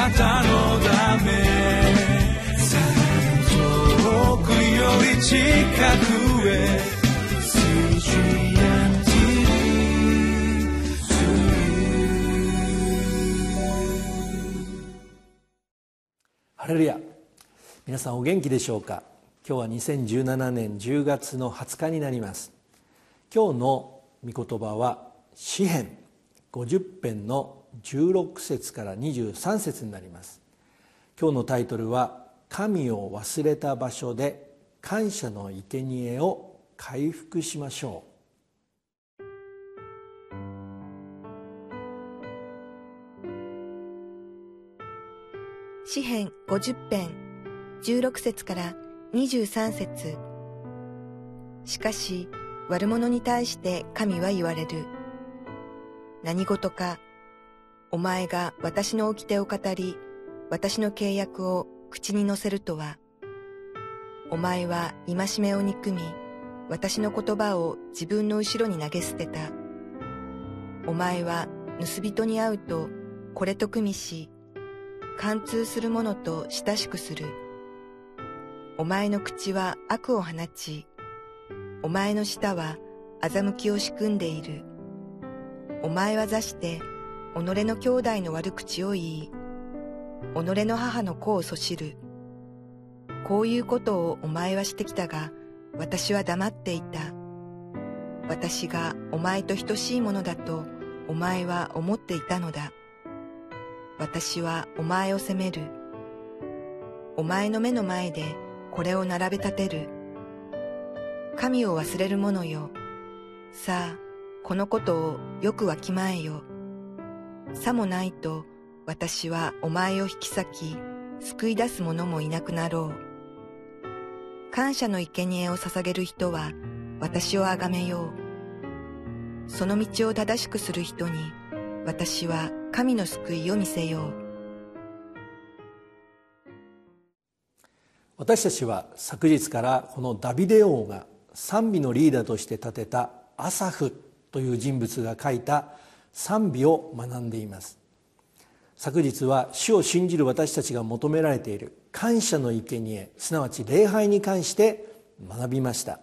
なたのため遠くより近くへハレルヤ皆さんお元気でしょうか？今日は2017年10月の20日になります。今日の御言葉は詩編50編の16節から23節になります。今日のタイトルは「神を忘れた場所で感謝の生贄を回復しましょう」詩編50編16節から23節。しかし悪者に対して神は言われる。何事か、お前が私の掟を語り、私の契約を口に乗せるとは。お前は戒めを憎み、私の言葉を自分の後ろに投げ捨てた。お前は盗人に会うと、これと組みし、貫通する者と親しくする。お前の口は悪を放ち、お前の舌は欺きを仕組んでいる。お前は座して、己の兄弟の悪口を言い、己の母の子をそしる。こういうことをお前はしてきたが、私は黙っていた。私がお前と等しいものだと、お前は思っていたのだ。私はお前を責める。お前の目の前でこれを並べ立てる。神を忘れる者よ。さあ、このことをよくわきまえよ。さもないと、私はお前を引き裂き、救い出す者もいなくなろう。感謝の生贄を捧げる人は、私をあがめよう。その道を正しくする人に、私は神の救いを見せよう。私たちは昨日からこのダビデ王が賛美のリーダーとして立てたアサフという人物が書いた賛美を学んでいます。昨日は主を信じる私たちが求められている感謝の生贄すなわち礼拝に関して学びました。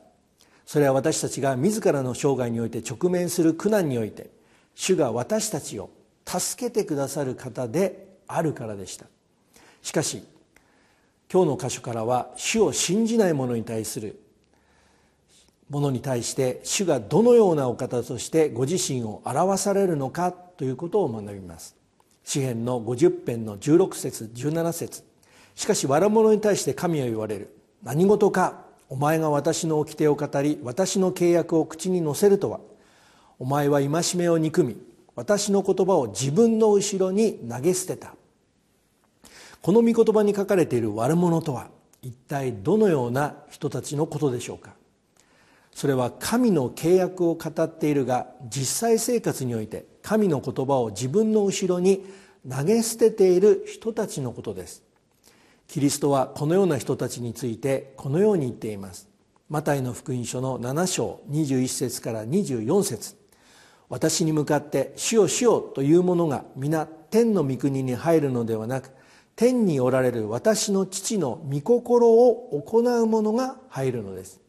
それは私たちが自らの生涯において直面する苦難において主が私たちを助けてくださる方であるからでした。しかし今日の箇所からは主を信じない者に対するものに対して主がどのようなお方としてご自身を表されるのかということを学びます。詩篇の50編の16節17節。しかし悪者に対して神は言われる。何事かお前が私の掟を語り私の契約を口に乗せるとは。お前は戒めを憎み私の言葉を自分の後ろに投げ捨てた。この御言葉に書かれている悪者とは一体どのような人たちのことでしょうか。それは神の契約を語っているが実際生活において神の言葉を自分の後ろに投げ捨てている人たちのことです。キリストはこのような人たちについてこのように言っています。マタイの福音書の7章21節から24節。私に向かって「主よ主よ」という者が皆天の御国に入るのではなく天におられる私の父の御心を行う者が入るのです。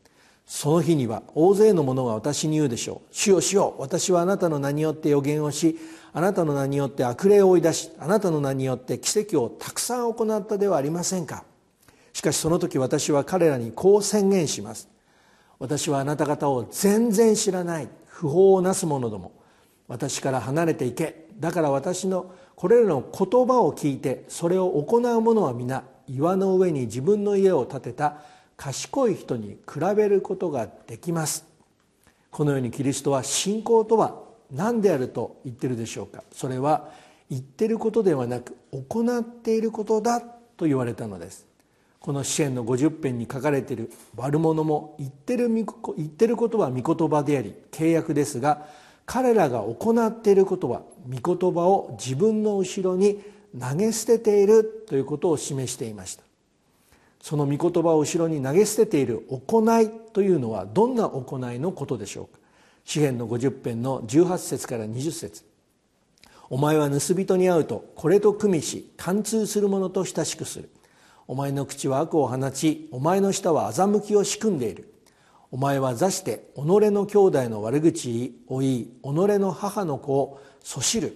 その日には大勢の者が私に言うでしょう。主よ主よ私はあなたの名によって予言をしあなたの名によって悪霊を追い出しあなたの名によって奇跡をたくさん行ったではありませんか。しかしその時私は彼らにこう宣言します。私はあなた方を全然知らない不法をなす者ども私から離れていけだから私のこれらの言葉を聞いてそれを行う者は皆岩の上に自分の家を建てた賢い人に比べることができます。このようにキリストは信仰とは何であると言ってるでしょうか。それは言ってることではなく行っていることだと言われたのです。この支援の50編に書かれている悪者も言ってる言ってることは御言葉であり契約ですが彼らが行っていることは御言葉を自分の後ろに投げ捨てているということを示していました。その御言葉を後ろに投げ捨てている行いというのはどんな行いのことでしょうか？詩篇の50編の18節から20節。お前は盗人に会うとこれと組みし貫通する者と親しくする。お前の口は悪を放ちお前の舌は欺きを仕組んでいる。お前は座して己の兄弟の悪口を言い己の母の子をそしる。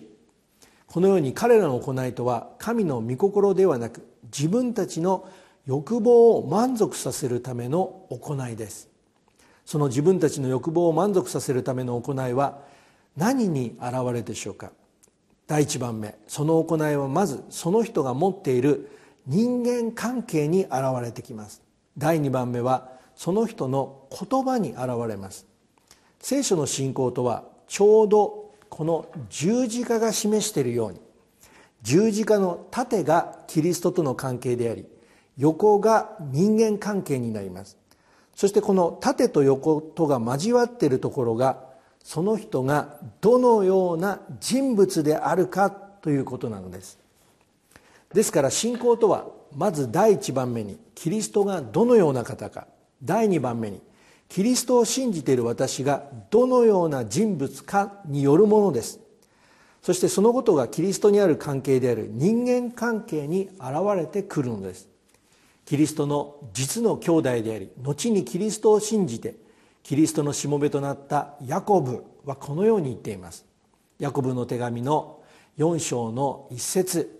このように彼らの行いとは神の御心ではなく自分たちの欲望を満足させるための行いです。その自分たちの欲望を満足させるための行いは何に現れでしょうか？第一番目その行いはまずその人が持っている人間関係に現れてきます。第二番目はその人の言葉に現れます。聖書の信仰とはちょうどこの十字架が示しているように十字架の縦がキリストとの関係であり横が人間関係になります。そしてこの縦と横とが交わっているところがその人がどのような人物であるかということなのです。ですから信仰とはまず第一番目にキリストがどのような方か。第二番目にキリストを信じている私がどのような人物かによるものです。そしてそのことがキリストにある関係である人間関係に現れてくるのです。キリストの実の兄弟であり後にキリストを信じてキリストのしもべとなったヤコブはこのように言っています。ヤコブの手紙の4章の一節。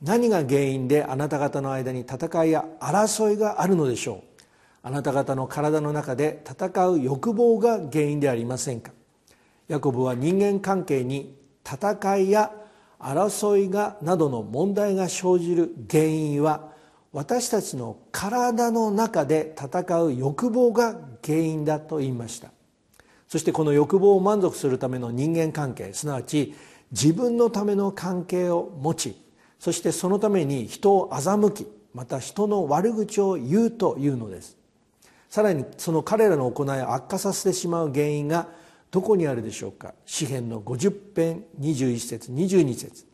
何が原因であなた方の間に戦いや争いがあるのでしょう？あなた方の体の中で戦う欲望が原因でありませんか？ヤコブは人間関係に戦いや争いがなどの問題が生じる原因は私たちの体の中で戦う欲望が原因だと言いました。そしてこの欲望を満足するための人間関係すなわち自分のための関係を持ちそしてそのために人を欺きまた人の悪口を言うというのです。さらにその彼らの行いを悪化させてしまう原因がどこにあるでしょうか？詩篇の50編21節22節。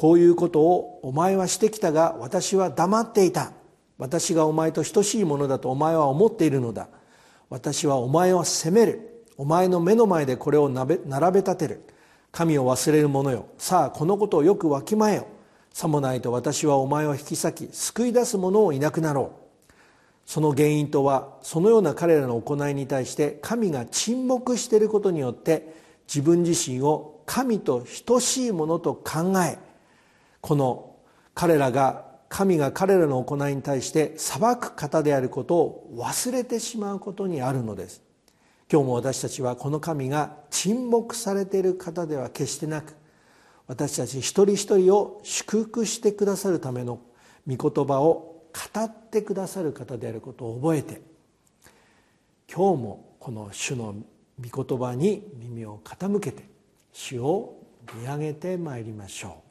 こういうことをお前はしてきたが私は黙っていた。私がお前と等しいものだとお前は思っているのだ。私はお前を責める。お前の目の前でこれを並べ立てる。神を忘れる者よ。さあこのことをよくわきまえよ。さもないと私はお前を引き裂き救い出す者をいなくなろう。その原因とはそのような彼らの行いに対して神が沈黙していることによって自分自身を神と等しいものと考えこの彼らが神が彼らの行いに対して裁く方であることを忘れてしまうことにあるのです。今日も私たちはこの神が沈黙されている方では決してなく私たち一人一人を祝福してくださるための御言葉を語ってくださる方であることを覚えて今日もこの主の御言葉に耳を傾けて主を見上げてまいりましょう。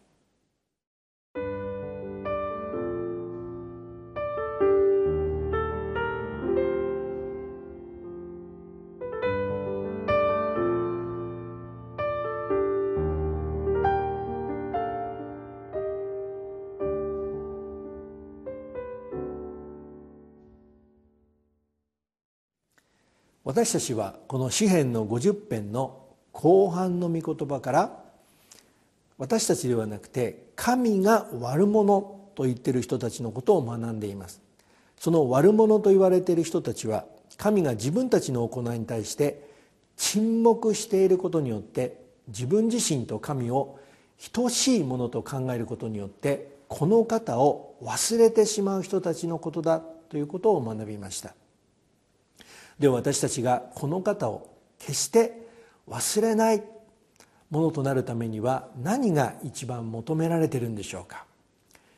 私たちはこの詩篇の50編の後半の御言葉から私たちではなくて神が悪者と言っている人たちのことを学んでいます。その悪者と言われている人たちは神が自分たちの行いに対して沈黙していることによって自分自身と神を等しいものと考えることによってこの方を忘れてしまう人たちのことだということを学びました。で私たちがこの方を決して忘れないものとなるためには何が一番求められているんでしょうか。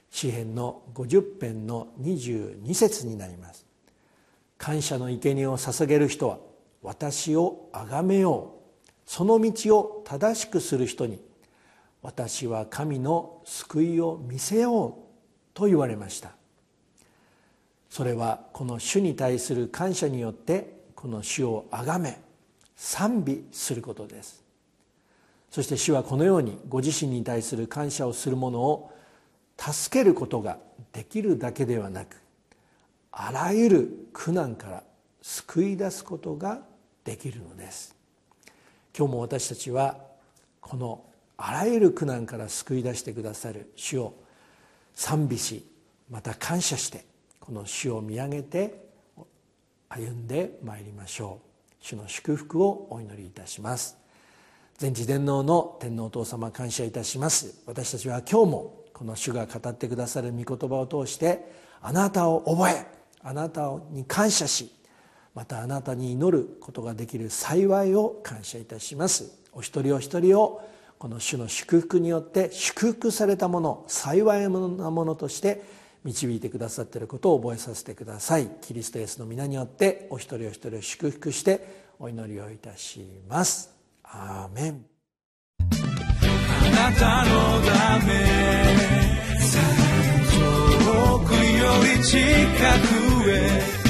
詩編の50編の22節になります。感謝の生贄を捧げる人は私を崇めよう。その道を正しくする人に私は神の救いを見せようと言われました。それはこの主に対する感謝によってこの主を崇め賛美することです。そして主はこのようにご自身に対する感謝をする者を助けることができるだけではなくあらゆる苦難から救い出すことができるのです。今日も私たちはこのあらゆる苦難から救い出してくださる主を賛美しまた感謝してこの主を見上げて歩んでまいりましょう。主の祝福をお祈りいたします。全知全能の天皇お父様感謝いたします。私たちは今日もこの主が語ってくださる御言葉を通してあなたを覚えあなたに感謝しまたあなたに祈ることができる幸いを感謝いたします。お一人お一人をこの主の祝福によって祝福されたもの幸いなものとして導いてくださっていることを覚えさせてください。キリストイエスの皆によってお一人お一人を祝福してお祈りをいたします。アーメン。あなたのため遠くより近くへ。